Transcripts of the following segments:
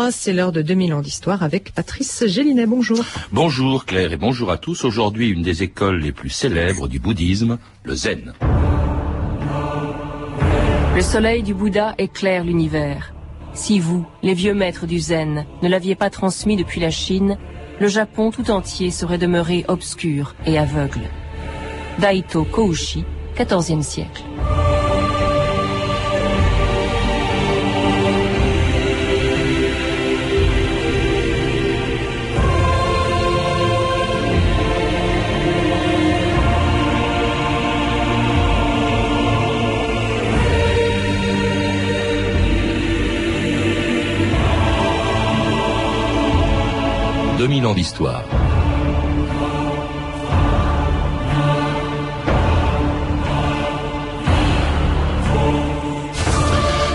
Oh, c'est l'heure de 2000 ans d'histoire avec Patrice Gélinet. Bonjour. Bonjour Claire et bonjour à tous. Aujourd'hui, une des écoles les plus célèbres du bouddhisme, le zen. Le soleil du Bouddha éclaire l'univers. Si vous, les vieux maîtres du zen, ne l'aviez pas transmis depuis la Chine, le Japon tout entier serait demeuré obscur et aveugle. Daito Kouchi, 14e siècle. 2000 ans d'histoire.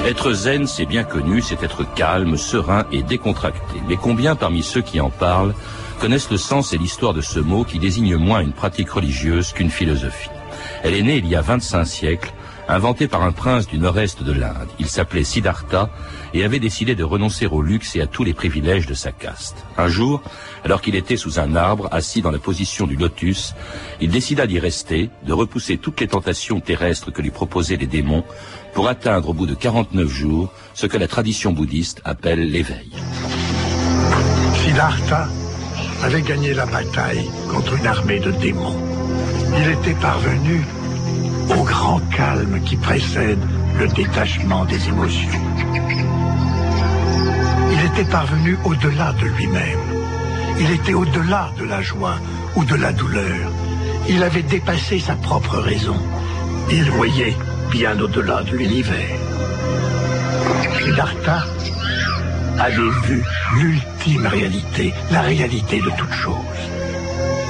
Être zen, c'est bien connu, c'est être calme, serein et décontracté. Mais combien parmi ceux qui en parlent connaissent le sens et l'histoire de ce mot qui désigne moins une pratique religieuse qu'une philosophie? Elle est née il y a 25 siècles inventé par un prince du nord-est de l'Inde. Il s'appelait Siddhartha et avait décidé de renoncer au luxe et à tous les privilèges de sa caste. Un jour, alors qu'il était sous un arbre, assis dans la position du lotus, il décida d'y rester, de repousser toutes les tentations terrestres que lui proposaient les démons, pour atteindre au bout de 49 jours ce que la tradition bouddhiste appelle l'éveil. Siddhartha avait gagné la bataille contre une armée de démons. Il était parvenu au grand calme qui précède le détachement des émotions. Il était parvenu au-delà de lui-même. Il était au-delà de la joie ou de la douleur. Il avait dépassé sa propre raison. Il voyait bien au-delà de l'univers. Siddhartha avait vu l'ultime réalité, la réalité de toute chose.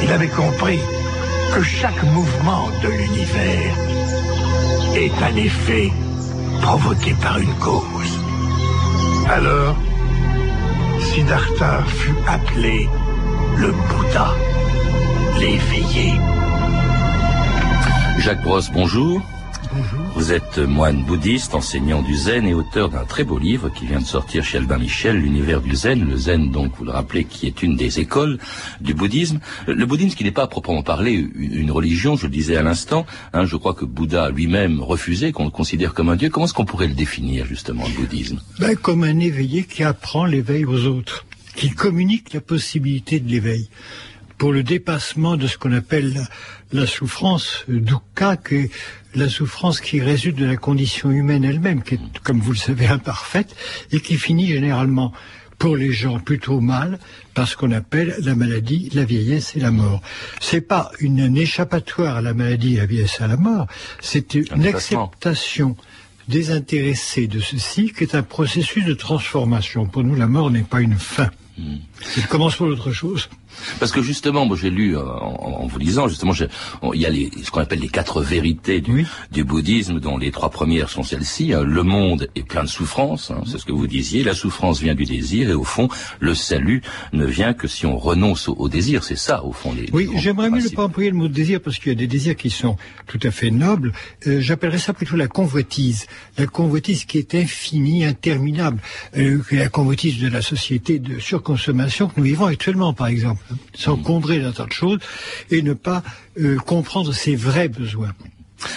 Il avait compris que chaque mouvement de l'univers est un effet provoqué par une cause. Alors, Siddhartha fut appelé le Bouddha, l'éveillé. Jacques Brosse, bonjour. Bonjour. Vous êtes moine bouddhiste, enseignant du zen et auteur d'un très beau livre qui vient de sortir chez Albin Michel, L'univers du zen. Le zen, donc, vous le rappelez, qui est une des écoles du bouddhisme. Le bouddhisme qui n'est pas à proprement parler une religion, je le disais à l'instant. Hein, je crois que Bouddha lui-même refusait qu'on le considère comme un dieu. Comment est-ce qu'on pourrait le définir, justement, le bouddhisme? Ben, Comme un éveillé qui apprend l'éveil aux autres, qui communique la possibilité de l'éveil pour le dépassement de ce qu'on appelle la, la souffrance dukkha, qui est la souffrance qui résulte de la condition humaine elle-même, qui est, comme vous le savez, imparfaite, et qui finit généralement pour les gens plutôt mal par ce qu'on appelle la maladie, la vieillesse et la mort. C'est pas une, un échappatoire à la maladie, la vieillesse et à la mort, c'est une acceptation désintéressée de ceci qui est un processus de transformation. Pour nous, la mort n'est pas une fin. C'est le commencement d'autre chose. Parce que justement, moi j'ai lu euh, en, en, vous lisant, justement, il y a les, ce qu'on appelle les quatre vérités du, oui. du, bouddhisme, dont les trois premières sont celles-ci. Hein. Le monde est plein de souffrances, hein, c'est ce que vous disiez. La souffrance vient du désir, et au fond, le salut ne vient que si on renonce au, au désir. C'est ça, au fond. Les, oui, j'aimerais mieux ne pas employer le mot désir parce qu'il y a des désirs qui sont tout à fait nobles. Euh, J'appellerais ça plutôt la convoitise, la convoitise qui est infinie, interminable, euh, la convoitise de la société de surconsommation que nous vivons actuellement, par exemple s'encombrer d'un tas de choses et ne pas euh, comprendre ses vrais besoins.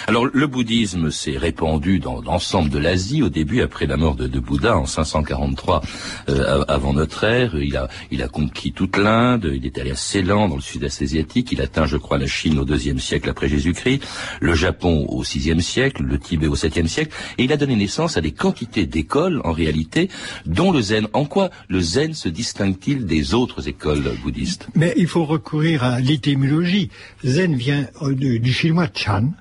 Alors le bouddhisme s'est répandu dans l'ensemble de l'Asie au début après la mort de, de Bouddha en 543 euh, avant notre ère. Il a, il a conquis toute l'Inde, il est allé à Ceylan dans le sud-est asiatique, il atteint je crois la Chine au deuxième siècle après Jésus-Christ, le Japon au sixième siècle, le Tibet au septième siècle, et il a donné naissance à des quantités d'écoles en réalité, dont le zen. En quoi le zen se distingue-t-il des autres écoles bouddhistes? Mais il faut recourir à l'étymologie. Zen vient du, du chinois Chan,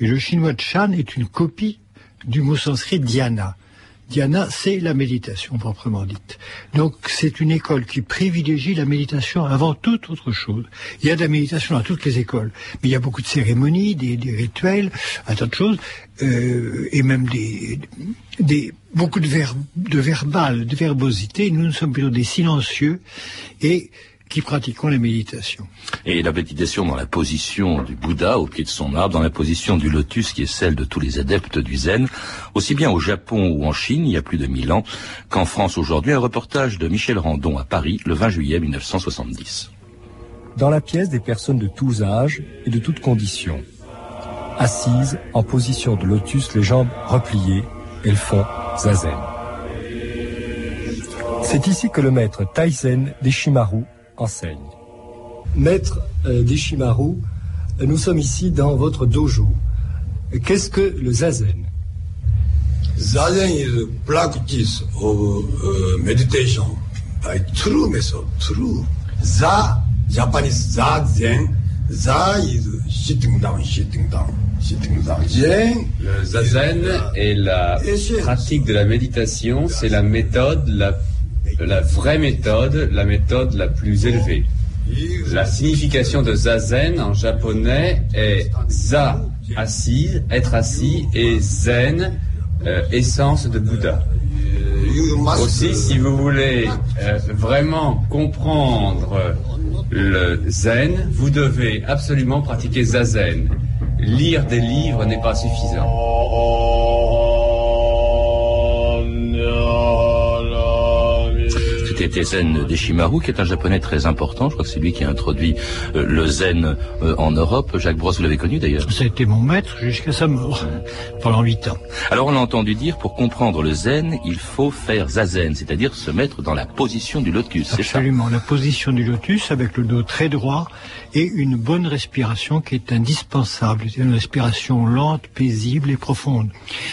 et le chinois Chan est une copie du mot sanskrit dhyana. Dhyana, c'est la méditation proprement dite. Donc c'est une école qui privilégie la méditation avant toute autre chose. Il y a de la méditation dans toutes les écoles, mais il y a beaucoup de cérémonies, des, rituels, un tas de choses, euh, et même des, des beaucoup de, ver, de verbal, de verbosité. Nous, nous sommes plutôt des silencieux et qui pratiquons la méditation. Et la méditation dans la position du Bouddha au pied de son arbre, dans la position du lotus qui est celle de tous les adeptes du zen, aussi bien au Japon ou en Chine il y a plus de mille ans qu'en France aujourd'hui, un reportage de Michel Randon à Paris le 20 juillet 1970. Dans la pièce, des personnes de tous âges et de toutes conditions. Assises en position de lotus, les jambes repliées, elles font zazen. C'est ici que le maître Taizen Deshimaru enseigne. Maître euh, Deshimaru, nous sommes ici dans votre dojo. Qu'est-ce que le zazen? Zazen is practice of uh, meditation by true method, true. Za, Japanese zazen, za is sitting down, sitting down, sitting down. Zen, Le zazen est la pratique de la méditation, c'est la méthode, la, la vraie méthode, la méthode la plus élevée. La signification de zazen en japonais est za, assise, être assis, et zen, euh, essence de Bouddha. Aussi, si vous voulez euh, vraiment comprendre le zen, vous devez absolument pratiquer zazen. Lire des livres n'est pas suffisant. C'était Zen Deshimaru, qui est un japonais très important. Je crois que c'est lui qui a introduit euh, le zen euh, en Europe. Jacques Brosse, vous l'avez connu d'ailleurs. Ça a été mon maître jusqu'à sa mort, pendant huit ans. Alors on a entendu dire, pour comprendre le zen, il faut faire zazen, c'est-à-dire se mettre dans la position du lotus, c'est ça? Absolument. La position du lotus avec le dos très droit et une bonne respiration qui est indispensable. C'est une respiration lente, paisible et profonde.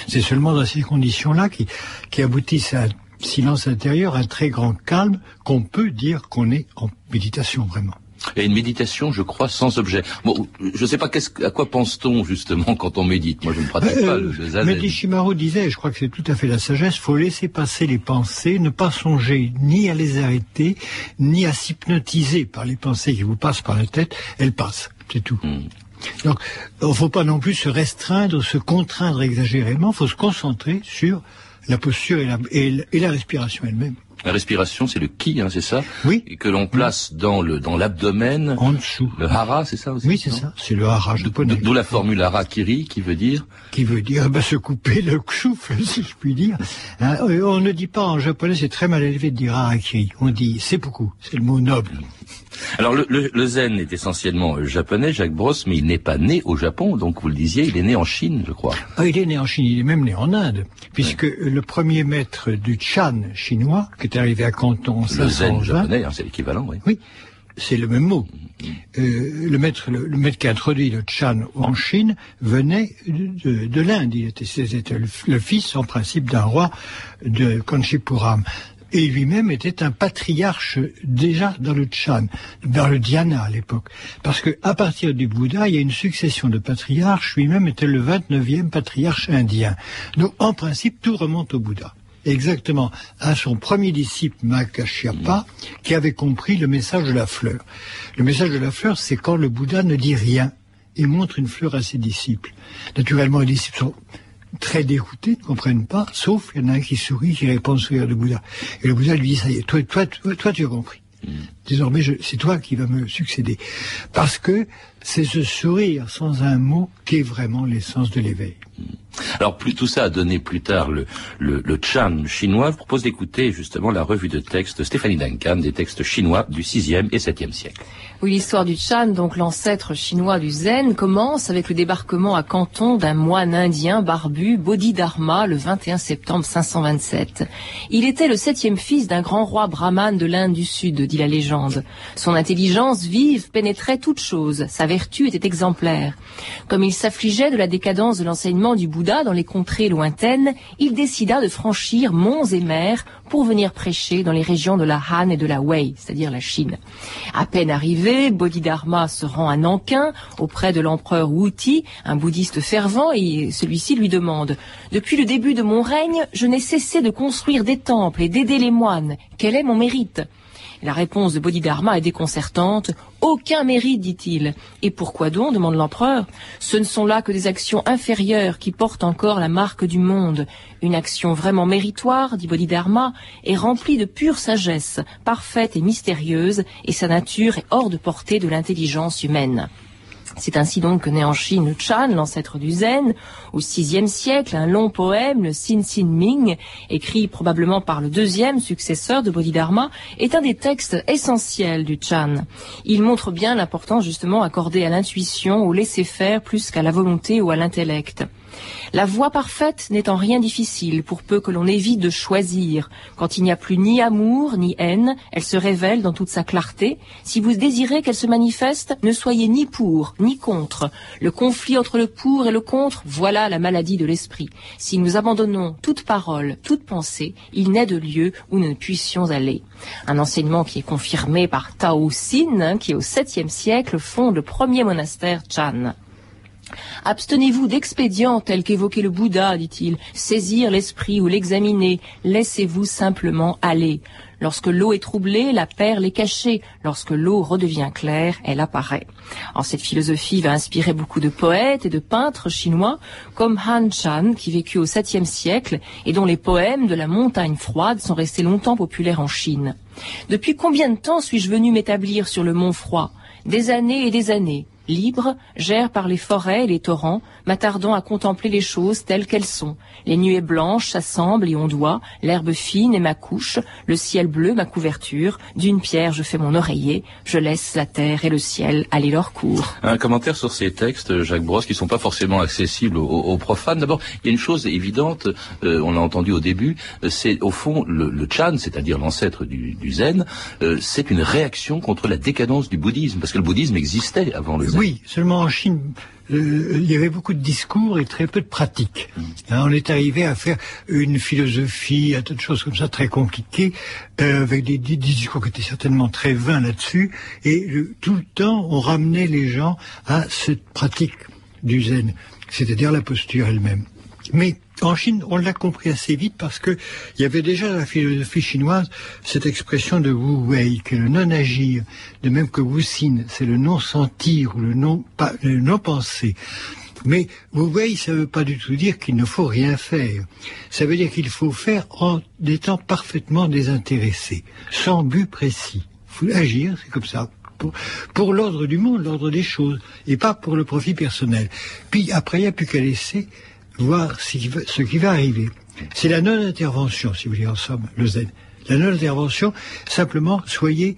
C'est seulement dans ces conditions-là qui, qui aboutissent à silence intérieur, un très grand calme, qu'on peut dire qu'on est en méditation vraiment. Et une méditation, je crois, sans objet. Bon, je ne sais pas que- à quoi pense-t-on justement quand on médite? Moi, je ne pratique pas le, le zazen. Mais Deshimaru disait, je crois que c'est tout à fait la sagesse, faut laisser passer les pensées, ne pas songer ni à les arrêter, ni à s'hypnotiser par les pensées qui vous passent par la tête. Elles passent, c'est tout. Hmm. Donc, il ne faut pas non plus se restreindre, se contraindre exagérément, il faut se concentrer sur la posture et la, respiration elle-même. La respiration, c'est le ki, hein, c'est ça Oui. Et que l'on place dans le dans l'abdomen. En dessous. Le hara, c'est ça aussi Oui, c'est ça. C'est le hara japonais. D'où la formule harakiri qui veut dire Qui veut dire bah, se couper le souffle, si je puis dire. Hein, on ne dit pas en japonais, c'est très mal élevé de dire harakiri. On dit seppuku, c'est le mot noble. Alors le, le- le zen est essentiellement euh, japonais, Jacques Brosse, mais il n'est pas né au Japon, donc vous le disiez, il est né en Chine, je crois. Ah, il est né en Chine, il est même né en Inde, puisque le premier maître du Chan chinois, qui est arrivé à Canton Le zen 520, japonais, hein, c'est l'équivalent, oui. oui, c'est le même mot. Euh, le maître, le, le maître qui a introduit le Chan en Chine venait de, de- de l'Inde. Il était, c'était le, le fils, en principe, d'un roi de Kanchipuram. Et lui-même était un patriarche déjà dans le Chan, dans le Dhyana à l'époque. Parce que à partir du Bouddha, il y a une succession de patriarches. Lui-même était le 29e patriarche indien. Donc, en principe, tout remonte au Bouddha exactement à son premier disciple Makashyapa qui avait compris le message de la fleur. Le message de la fleur, c'est quand le Bouddha ne dit rien et montre une fleur à ses disciples. Naturellement, les disciples sont très déroutés, ne comprennent pas, sauf il y en a un qui sourit, qui répond au sourire du Bouddha. Et le Bouddha lui dit, ça y est, toi, toi, toi, toi tu as compris. Désormais, je- c'est toi qui vas me succéder. Parce que c'est ce sourire sans un mot qui est vraiment l'essence de l'éveil. Alors plus, tout ça a donné plus tard le, le, le Chan chinois. Je vous propose d'écouter justement la revue de texte de Stéphanie Duncan, des textes chinois du 6e et 7e siècle. Oui, l'histoire du Chan, donc l'ancêtre chinois du Zen, commence avec le débarquement à Canton d'un moine indien barbu, Bodhidharma, le 21 septembre 527. Il était le septième fils d'un grand roi brahmane de l'Inde du Sud, dit la légende. Son intelligence vive pénétrait toute chose, sa vertu était exemplaire. Comme il s'affligeait de la décadence de l'enseignement du Bouddha dans les contrées lointaines, il décida de franchir monts et mers pour venir prêcher dans les régions de la Han et de la Wei, c'est-à-dire la Chine. À peine arrivé, Bodhidharma se rend à Nankin auprès de l'empereur Wuti, un bouddhiste fervent, et celui-ci lui demande Depuis le début de mon règne, je n'ai cessé de construire des temples et d'aider les moines. Quel est mon mérite? La réponse de Bodhidharma est déconcertante. Aucun mérite, dit-il. Et pourquoi donc demande l'empereur. Ce ne sont là que des actions inférieures qui portent encore la marque du monde. Une action vraiment méritoire, dit Bodhidharma, est remplie de pure sagesse, parfaite et mystérieuse, et sa nature est hors de portée de l'intelligence humaine. C'est ainsi donc que naît en Chine le Chan, l'ancêtre du Zen. Au VIe siècle, un long poème, le Sin Sin Ming, écrit probablement par le deuxième successeur de Bodhidharma, est un des textes essentiels du Chan. Il montre bien l'importance justement accordée à l'intuition, au laisser-faire plus qu'à la volonté ou à l'intellect. La voie parfaite n'est en rien difficile, pour peu que l'on évite de choisir. Quand il n'y a plus ni amour, ni haine, elle se révèle dans toute sa clarté. Si vous désirez qu'elle se manifeste, ne soyez ni pour, ni contre. Le conflit entre le pour et le contre, voilà la maladie de l'esprit. Si nous abandonnons toute parole, toute pensée, il n'est de lieu où nous ne puissions aller. Un enseignement qui est confirmé par Tao Xin, hein, qui au 7e siècle fonde le premier monastère Chan. Abstenez-vous d'expédients tels qu'évoquait le Bouddha, dit-il, saisir l'esprit ou l'examiner, laissez-vous simplement aller. Lorsque l'eau est troublée, la perle est cachée. Lorsque l'eau redevient claire, elle apparaît. En cette philosophie va inspirer beaucoup de poètes et de peintres chinois, comme Han Chan, qui vécut au 7e siècle et dont les poèmes de la montagne froide sont restés longtemps populaires en Chine. Depuis combien de temps suis-je venu m'établir sur le mont froid? Des années et des années libre, gère par les forêts et les torrents, m'attardant à contempler les choses telles qu'elles sont. Les nuées blanches s'assemblent et ondoient, l'herbe fine est ma couche, le ciel bleu ma couverture, d'une pierre je fais mon oreiller, je laisse la terre et le ciel aller leur cours. Un commentaire sur ces textes, Jacques Brosse, qui sont pas forcément accessibles aux, profanes. D'abord, il y a une chose évidente, euh, on l'a entendu au début, euh, c'est au fond le, Chan, c'est-à-dire l'ancêtre du, Zen, euh, c'est une réaction contre la décadence du bouddhisme, parce que le bouddhisme existait avant le Zen. Oui, seulement en Chine, euh, il y avait beaucoup de discours et très peu de pratiques. Hein, on est arrivé à faire une philosophie, à tas de choses comme ça très compliquées, euh, avec des, discours qui étaient certainement très vains là-dessus, et tout le temps on ramenait les gens à cette pratique du zen, c'est-à-dire la posture elle-même. Mais en Chine, on l'a compris assez vite parce que il y avait déjà dans la philosophie chinoise cette expression de Wu Wei, qui est le non-agir, de même que Wu Xin, c'est le non-sentir ou le non-penser. Mais Wu Wei, ça ne veut pas du tout dire qu'il ne faut rien faire. Ça veut dire qu'il faut faire en étant parfaitement désintéressé, sans but précis. Il faut agir, c'est comme ça, pour, l'ordre du monde, l'ordre des choses, et pas pour le profit personnel. Puis après, il n'y a plus qu'à laisser voir ce qui va, arriver. C'est la non-intervention, si vous voulez, en somme, le zen. La non-intervention, simplement, soyez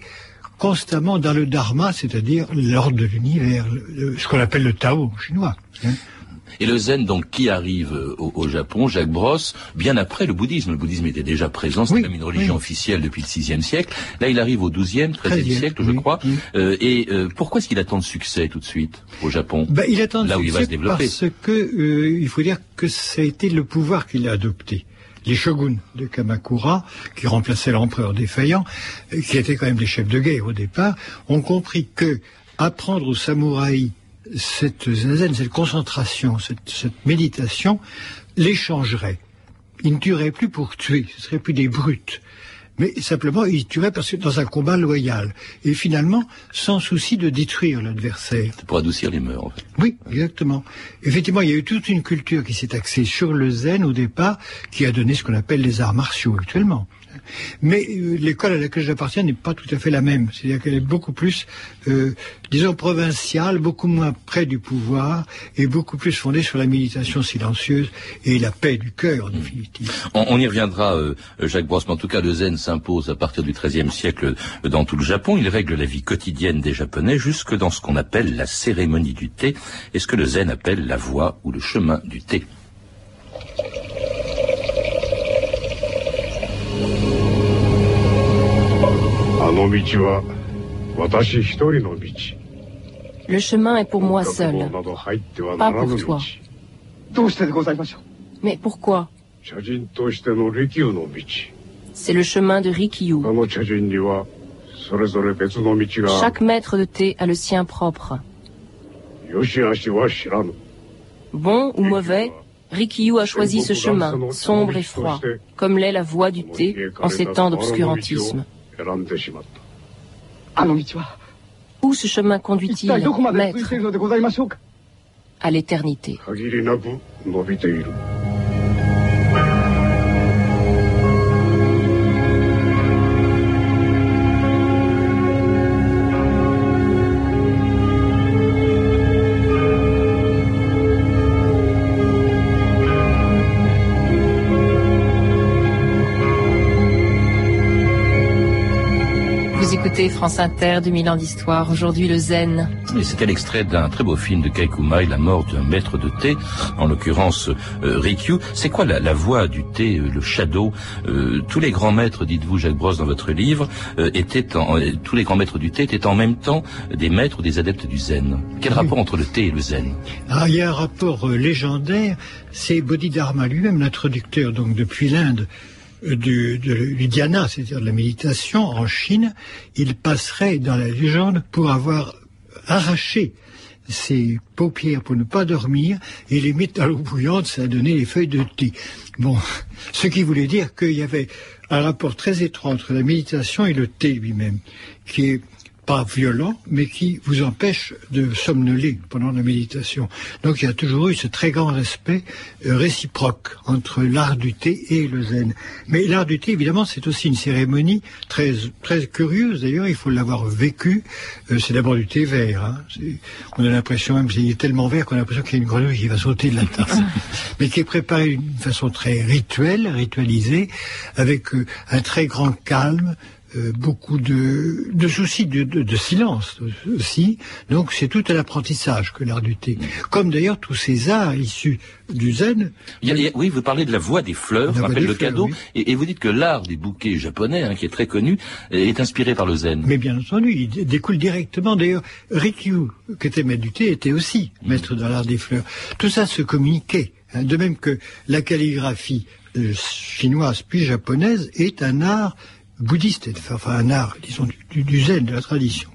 constamment dans le dharma, c'est-à-dire l'ordre de l'univers, ce qu'on appelle le Tao chinois. Hein. Et le zen, donc, qui arrive au, Japon, Jacques Brosse, bien après le bouddhisme. Le bouddhisme était déjà présent, c'était même une religion officielle depuis le VIe siècle. Là, il arrive au XIIe, XIIIe siècle, je crois. Euh, et euh, pourquoi est-ce qu'il a tant de succès tout de suite au Japon? Ben, Il a tant de là où il va se développer. parce que euh, il faut dire que ça a été le pouvoir qu'il a adopté les shoguns de Kamakura, qui remplaçaient l'empereur défaillant, qui étaient quand même des chefs de guerre au départ, ont compris que apprendre aux samouraïs cette zazen, cette concentration, cette, méditation, les changerait. Ils ne tueraient plus pour tuer, ce seraient plus des brutes. Mais simplement, ils tueraient parce que dans un combat loyal. Et finalement, sans souci de détruire l'adversaire. Pour adoucir les mœurs, en fait. Oui, exactement. Effectivement, il y a eu toute une culture qui s'est axée sur le zen au départ, qui a donné ce qu'on appelle les arts martiaux actuellement. Mais euh, l'école à laquelle j'appartiens n'est pas tout à fait la même. C'est-à-dire qu'elle est beaucoup plus, euh, disons, provinciale, beaucoup moins près du pouvoir et beaucoup plus fondée sur la méditation silencieuse et la paix du cœur, en hmm. définitive. On, y reviendra, euh, Jacques Brosse, mais en tout cas, le zen s'impose à partir du XIIIe siècle dans tout le Japon. Il règle la vie quotidienne des Japonais jusque dans ce qu'on appelle la cérémonie du thé et ce que le zen appelle la voie ou le chemin du thé? Le chemin est pour moi seul, pas pour toi. Mais pourquoi? C'est le chemin de Rikyu. Chaque maître de thé a le sien propre. Bon ou mauvais, Rikyu a choisi ce chemin, sombre et froid, comme l'est la voie du thé en ces temps d'obscurantisme. Où ce chemin conduit-il, maître À l'éternité. France Inter, 2000 ans d'histoire. Aujourd'hui, le zen. Et c'était l'extrait d'un très beau film de Kaikumai, La mort d'un maître de thé, en l'occurrence euh, Rikyu. C'est quoi la, voix du thé, euh, le shadow euh, Tous les grands maîtres, dites-vous, Jacques Brosse, dans votre livre, étaient en, tous les grands maîtres du thé étaient en même temps des maîtres ou des adeptes du zen. Quel rapport entre le thé et le zen? Ah, Il y a un rapport légendaire. C'est Bodhidharma lui-même, l'introducteur, donc depuis l'Inde, du, du dhyana, c'est-à-dire de la méditation en Chine, il passerait dans la légende pour avoir arraché ses paupières pour ne pas dormir et les mettre à l'eau bouillante, ça a donné les feuilles de thé. Bon, ce qui voulait dire qu'il y avait un rapport très étroit entre la méditation et le thé lui-même, qui est pas violent, mais qui vous empêche de somnoler pendant la méditation. Donc il y a toujours eu ce très grand respect euh, réciproque entre l'art du thé et le zen. Mais l'art du thé, évidemment, c'est aussi une cérémonie très très curieuse. D'ailleurs, il faut l'avoir vécu. Euh, c'est d'abord du thé vert. Hein. On a l'impression même qu'il est tellement vert qu'on a l'impression qu'il y a une grenouille qui va sauter de la tasse. mais qui est préparé d'une façon très rituelle, ritualisée, avec euh, un très grand calme, euh, beaucoup de, de soucis de, de, silence aussi. Donc c'est tout un apprentissage que l'art du thé. Comme d'ailleurs tous ces arts issus du zen. oui, vous parlez de la voix des fleurs, rappelle le cadeau, et, vous dites que l'art des bouquets japonais, hein, qui est très connu, est inspiré par le zen. Mais bien entendu, il découle directement. D'ailleurs, Rikyu, qui était maître du thé, était aussi maître dans l'art des fleurs. Tout ça se communiquait. Hein, de même que la calligraphie euh, chinoise puis japonaise est un art bouddhiste, enfin un art, disons, du, zen, de la tradition.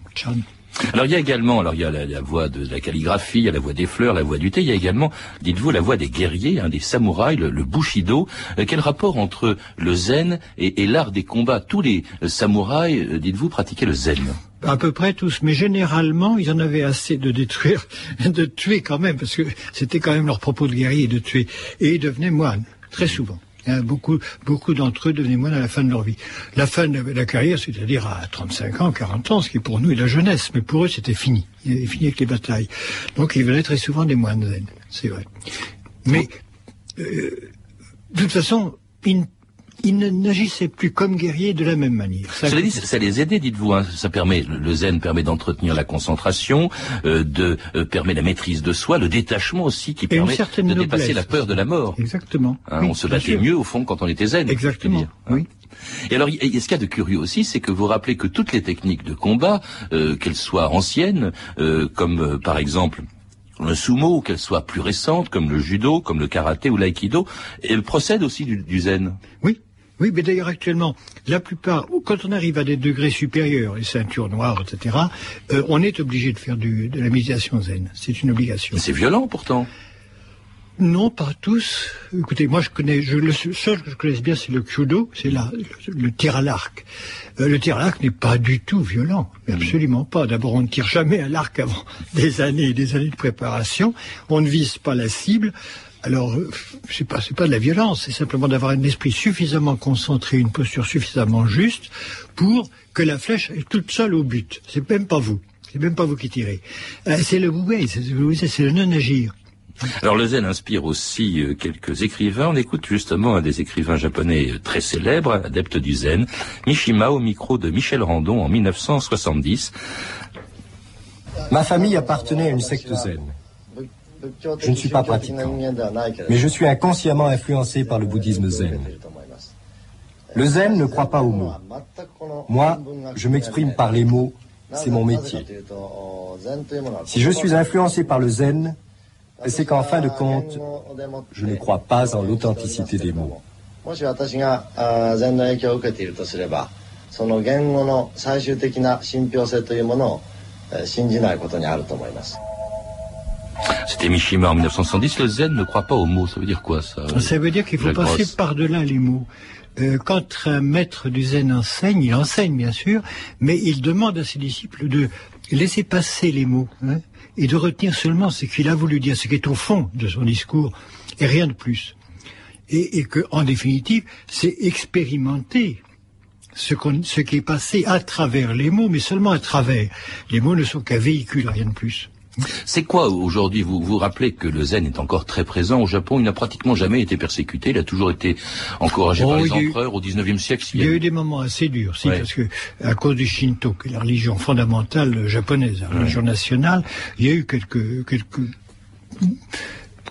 Alors il y a également, alors il y a la, voix de la calligraphie, il y a la voix des fleurs, la voix du thé, il y a également, dites-vous, la voix des guerriers, hein, des samouraïs, le, bushido. Euh, quel rapport entre le zen et, l'art des combats? Tous les euh, samouraïs, euh, dites-vous, pratiquaient le zen à peu près tous, mais généralement, ils en avaient assez de détruire, de tuer quand même, parce que c'était quand même leur propos de guerrier de tuer, et ils devenaient moines, très souvent. Hein, beaucoup, beaucoup d'entre eux devenaient moines à la fin de leur vie. La fin de la carrière, c'est-à-dire à 35 ans, 40 ans, ce qui pour nous est la jeunesse, mais pour eux c'était fini. Ils avaient fini avec les batailles. Donc ils venaient très souvent des moines c'est vrai. Mais euh, de toute façon, ils ils n'agissaient plus comme guerriers de la même manière. Ça, dit, ça les aidait, dites-vous. Hein. Ça permet, le zen permet d'entretenir la concentration, euh, de euh, permet la maîtrise de soi, le détachement aussi, qui permet de dépasser la peur de la mort. Exactement. Hein, on se battait mieux au fond quand on était zen. Exactement. Hein. Oui. Et alors, ce qu'il y a de curieux aussi, c'est que vous rappelez que toutes les techniques de combat, euh, qu'elles soient anciennes, comme par exemple le sumo, qu'elles soient plus récentes, comme le judo, comme le karaté ou l'aïkido, procèdent aussi du, du zen. Oui, oui, mais d'ailleurs actuellement, la plupart, quand on arrive à des degrés supérieurs, les ceintures noires, etc., euh, on est obligé de faire du, de la méditation zen. C'est une obligation. C'est violent pourtant. Non, pas tous. Écoutez, moi je connais, je, le seul que je connaisse bien, c'est le kudo, c'est le, le, tir à l'arc. Euh, le tir à l'arc n'est pas du tout violent, hmm. absolument pas. D'abord, on ne tire jamais à l'arc avant des années et des années de préparation. On ne vise pas la cible. Alors, euh, c'est pas, c'est pas de la violence, c'est simplement d'avoir un esprit suffisamment concentré, une posture suffisamment juste pour que la flèche est toute seule au but. C'est même pas vous. C'est même pas vous qui tirez. Euh, c'est le c'est le non-agir. Alors le zen inspire aussi euh, quelques écrivains. On écoute justement un des écrivains japonais très célèbres, adepte du zen, Mishima au micro de Michel Randon en 1970. Ma famille appartenait à une secte zen. Je ne suis pas pratiquant, mais je suis inconsciemment influencé par le bouddhisme zen. Le zen ne croit pas aux mots. Moi, je m'exprime par les mots, c'est mon métier. Si je suis influencé par le zen, c'est qu'en fin de compte, je ne crois pas en l'authenticité des mots. C'était Mishima en 1970. Le zen ne croit pas aux mots. Ça veut dire quoi ça Ça veut dire qu'il faut passer par-delà les mots. euh, quand un maître du zen enseigne, il enseigne bien sûr, mais il demande à ses disciples de laisser passer les mots hein, et de retenir seulement ce qu'il a voulu dire, ce qui est au fond de son discours, et rien de plus. Et, et que, en définitive, c'est expérimenter ce, ce qui est passé à travers les mots, mais seulement à travers. Les mots ne sont qu'un véhicule, rien de plus. C'est quoi aujourd'hui Vous vous rappelez que le zen est encore très présent au Japon. Il n'a pratiquement jamais été persécuté. Il a toujours été encouragé par oh, les empereurs au XIXe siècle. Il y, a eu des moments assez durs, si, parce que à cause du Shinto, qui est la religion fondamentale japonaise, la religion nationale, il y a eu quelques quelques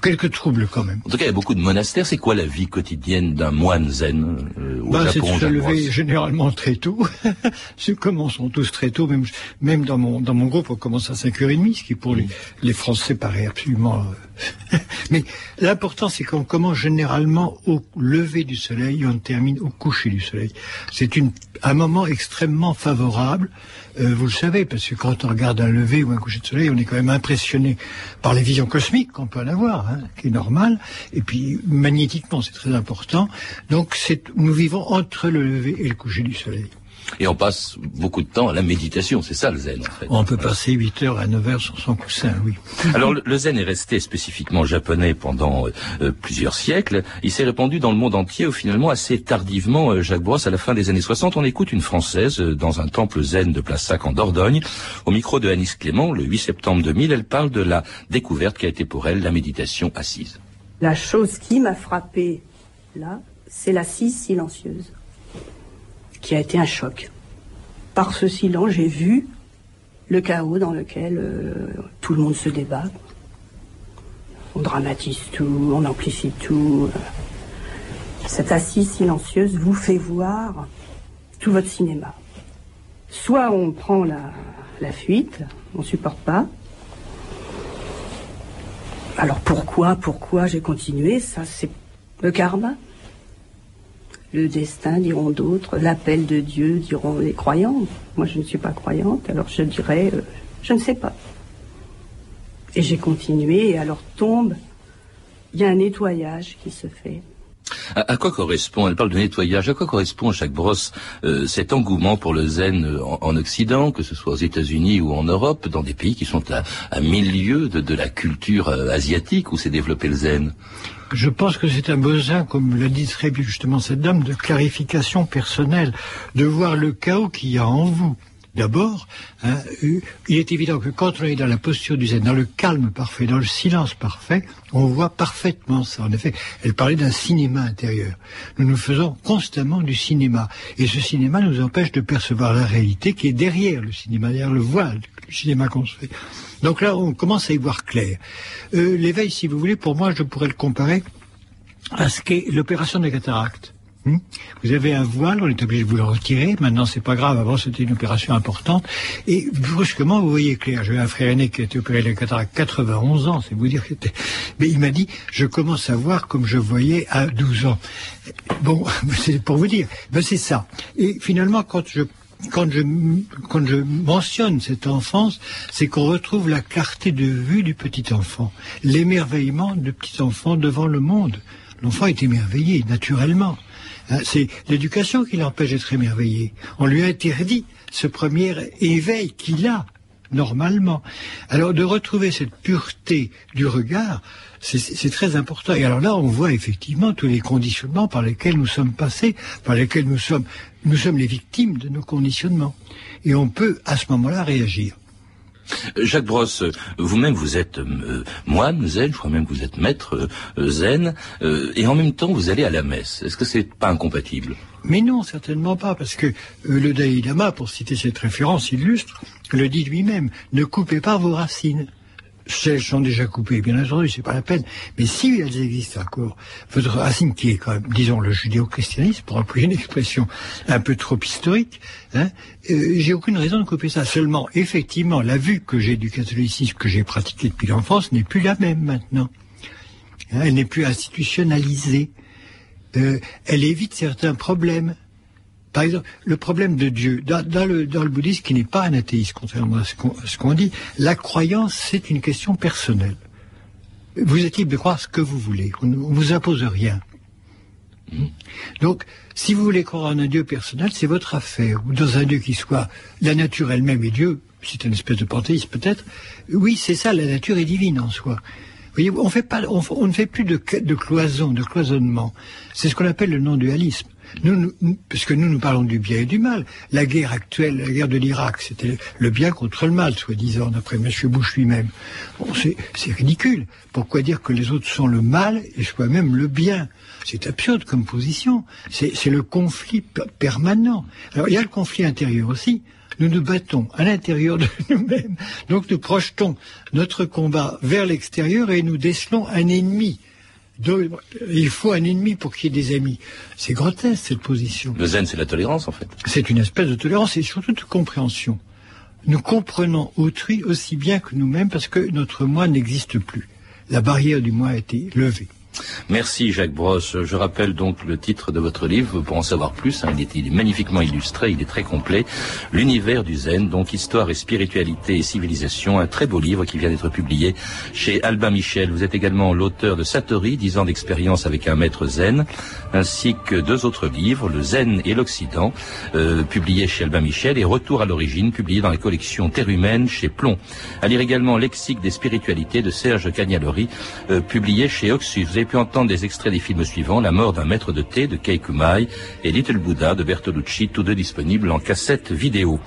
quelques troubles quand même. En tout cas, il y a beaucoup de monastères. C'est quoi la vie quotidienne d'un moine zen euh, au bah, C'est de se lever généralement très tôt. commençons tous très tôt. Même, même dans mon dans mon groupe, on commence à 5h30, ce qui pour les, les Français paraît absolument euh, Mais l'important, c'est qu'on commence généralement au lever du soleil et on termine au coucher du soleil. C'est un moment extrêmement favorable. Euh, vous le savez, parce que quand on regarde un lever ou un coucher de soleil, on est quand même impressionné par les visions cosmiques qu'on peut en avoir, hein, qui est normal. Et puis magnétiquement, c'est très important. Donc, nous vivons entre le lever et le coucher du soleil. Et on passe beaucoup de temps à la méditation, c'est ça le zen en fait. On peut passer 8 heures à 9 heures sur son coussin, oui. Alors le zen est resté spécifiquement japonais pendant euh, euh, plusieurs siècles. Il s'est répandu dans le monde entier ou finalement assez tardivement, euh, Jacques Brosse, à la fin des années 60. On écoute une Française dans un temple zen de Place Sac en Dordogne. Au micro de Anis Clément, le 8 septembre 2000, elle parle de la découverte qui a été pour elle la méditation assise. La chose qui m'a frappée là, c'est l'assise silencieuse qui a été un choc. Par ce silence, j'ai vu le chaos dans lequel euh, tout le monde se débat. On dramatise tout, on amplifie tout. Cette assise silencieuse vous fait voir tout votre cinéma. Soit on prend la, la fuite, on supporte pas. Alors pourquoi, pourquoi j'ai continué? Ça, c'est le karma le destin, diront d'autres, l'appel de Dieu, diront les croyants. Moi, je ne suis pas croyante, alors je dirais, euh, je ne sais pas. Et j'ai continué, et alors tombe, il y a un nettoyage qui se fait. À, quoi correspond, elle parle de nettoyage, à quoi correspond chaque brosse euh, cet engouement pour le zen euh, en, Occident, que ce soit aux États-Unis ou en Europe, dans des pays qui sont à, à mille de, de la culture asiatique où s'est développé le zen? Je pense que c'est un besoin, comme l'a dit très bien justement cette dame, de clarification personnelle, de voir le chaos qu'il y a en vous. D'abord, hein, il est évident que quand on est dans la posture du zen, dans le calme parfait, dans le silence parfait, on voit parfaitement ça. En effet, elle parlait d'un cinéma intérieur. Nous nous faisons constamment du cinéma. Et ce cinéma nous empêche de percevoir la réalité qui est derrière le cinéma, derrière le voile du cinéma qu'on se fait. Donc là, on commence à y voir clair. Euh, l'éveil, si vous voulez, pour moi, je pourrais le comparer à ce qu'est l'opération des cataractes. Hmm? vous avez un voile, on est obligé de vous le retirer. Maintenant, c'est pas grave. Avant, c'était une opération importante. Et brusquement, vous voyez clair. J'ai un frère aîné qui a été opéré de cataracte 91 ans. C'est vous dire Mais il m'a dit, je commence à voir comme je voyais à 12 ans. Bon, c'est pour vous dire. Ben, c'est ça. Et finalement, quand je quand je, quand je mentionne cette enfance, c'est qu'on retrouve la clarté de vue du petit enfant, l'émerveillement du petit enfant devant le monde. L'enfant est émerveillé, naturellement. Hein, c'est l'éducation qui l'empêche d'être émerveillé. On lui interdit ce premier éveil qu'il a, normalement. Alors de retrouver cette pureté du regard, c'est très important. Et alors là, on voit effectivement tous les conditionnements par lesquels nous sommes passés, par lesquels nous sommes, nous sommes les victimes de nos conditionnements. Et on peut, à ce moment-là, réagir. Jacques Brosse, vous-même vous êtes euh, moine zen, je crois même que vous êtes maître euh, zen, euh, et en même temps vous allez à la messe. Est-ce que c'est pas incompatible? Mais non, certainement pas, parce que le Dalai pour citer cette référence illustre, le dit lui-même, ne coupez pas vos racines celles sont déjà coupées, bien entendu, c'est pas la peine. Mais si elles existent encore, votre racine qui est quand même, disons, le judéo-christianisme, pour employer une expression un peu trop historique, hein, euh, j'ai aucune raison de couper ça. Seulement, effectivement, la vue que j'ai du catholicisme que j'ai pratiqué depuis l'enfance n'est plus la même maintenant. Hein, elle n'est plus institutionnalisée. Euh, elle évite certains problèmes. Par exemple, le problème de Dieu, dans, le, bouddhisme, qui n'est pas un athéiste, contrairement à ce qu'on dit, la croyance, c'est une question personnelle. Vous êtes libre de croire ce que vous voulez. On ne vous impose rien. Hmm. Donc, si vous voulez croire en un Dieu personnel, c'est votre affaire, ou dans un Dieu qui soit la nature elle-même et Dieu, c'est une espèce de panthéisme peut-être. Oui, c'est ça, la nature est divine en soi. Vous voyez, on, fait pas, on, ne fait plus de, de cloison, de cloisonnement. C'est ce qu'on appelle le non-dualisme. Nous, puisque nous, nous parlons du bien et du mal. La guerre actuelle, la guerre de l'Irak, c'était le bien contre le mal, soi-disant, d'après M. Bush lui-même. Bon, c'est ridicule. Pourquoi dire que les autres sont le mal et soi-même le bien? C'est absurde comme position. C'est le conflit permanent. Alors, il y a le conflit intérieur aussi. Nous nous battons à l'intérieur de nous-mêmes. Donc, nous projetons notre combat vers l'extérieur et nous décelons un ennemi il faut un ennemi pour qu'il y ait des amis. C'est grotesque cette position. Le zen, c'est la tolérance en fait. C'est une espèce de tolérance et surtout de compréhension. Nous comprenons autrui aussi bien que nous-mêmes parce que notre moi n'existe plus. La barrière du moi a été levée. Merci Jacques Brosse. Je rappelle donc le titre de votre livre pour en savoir plus. Hein. Il, est, magnifiquement illustré, il est très complet. L'univers du zen, donc histoire et spiritualité et civilisation. Un très beau livre qui vient d'être publié chez Albin Michel. Vous êtes également l'auteur de Satori, 10 ans d'expérience avec un maître zen, ainsi que deux autres livres, Le Zen et l'Occident, euh, publié chez Albin Michel, et Retour à l'origine, publié dans les collections Terre humaine chez Plomb. À lire également Lexique des spiritualités de Serge Cagnalori, euh, publié chez Oxus pu entendre des extraits des films suivants, La mort d'un maître de thé de Kei Kumai et Little Buddha de Bertolucci, tous deux disponibles en cassette vidéo.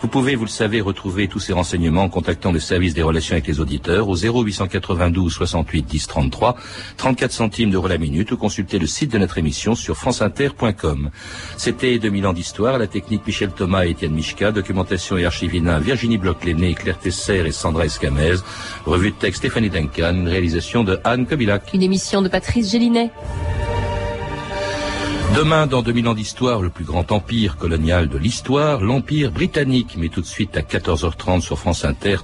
Vous pouvez, vous le savez, retrouver tous ces renseignements en contactant le service des relations avec les auditeurs au 0892 68 10 33, 34 centimes d'euros la minute ou consulter le site de notre émission sur franceinter.com. C'était 2000 ans d'histoire, la technique Michel Thomas et Étienne Michka, documentation et archivina Virginie Bloch-Léné, Claire Tesser et Sandra Escamez, revue de texte Stéphanie Duncan, réalisation de Anne Kobilac. Une émission de Patrice Gélinet. Demain, dans 2000 ans d'histoire, le plus grand empire colonial de l'histoire, l'empire britannique. Mais tout de suite à 14h30 sur France Inter.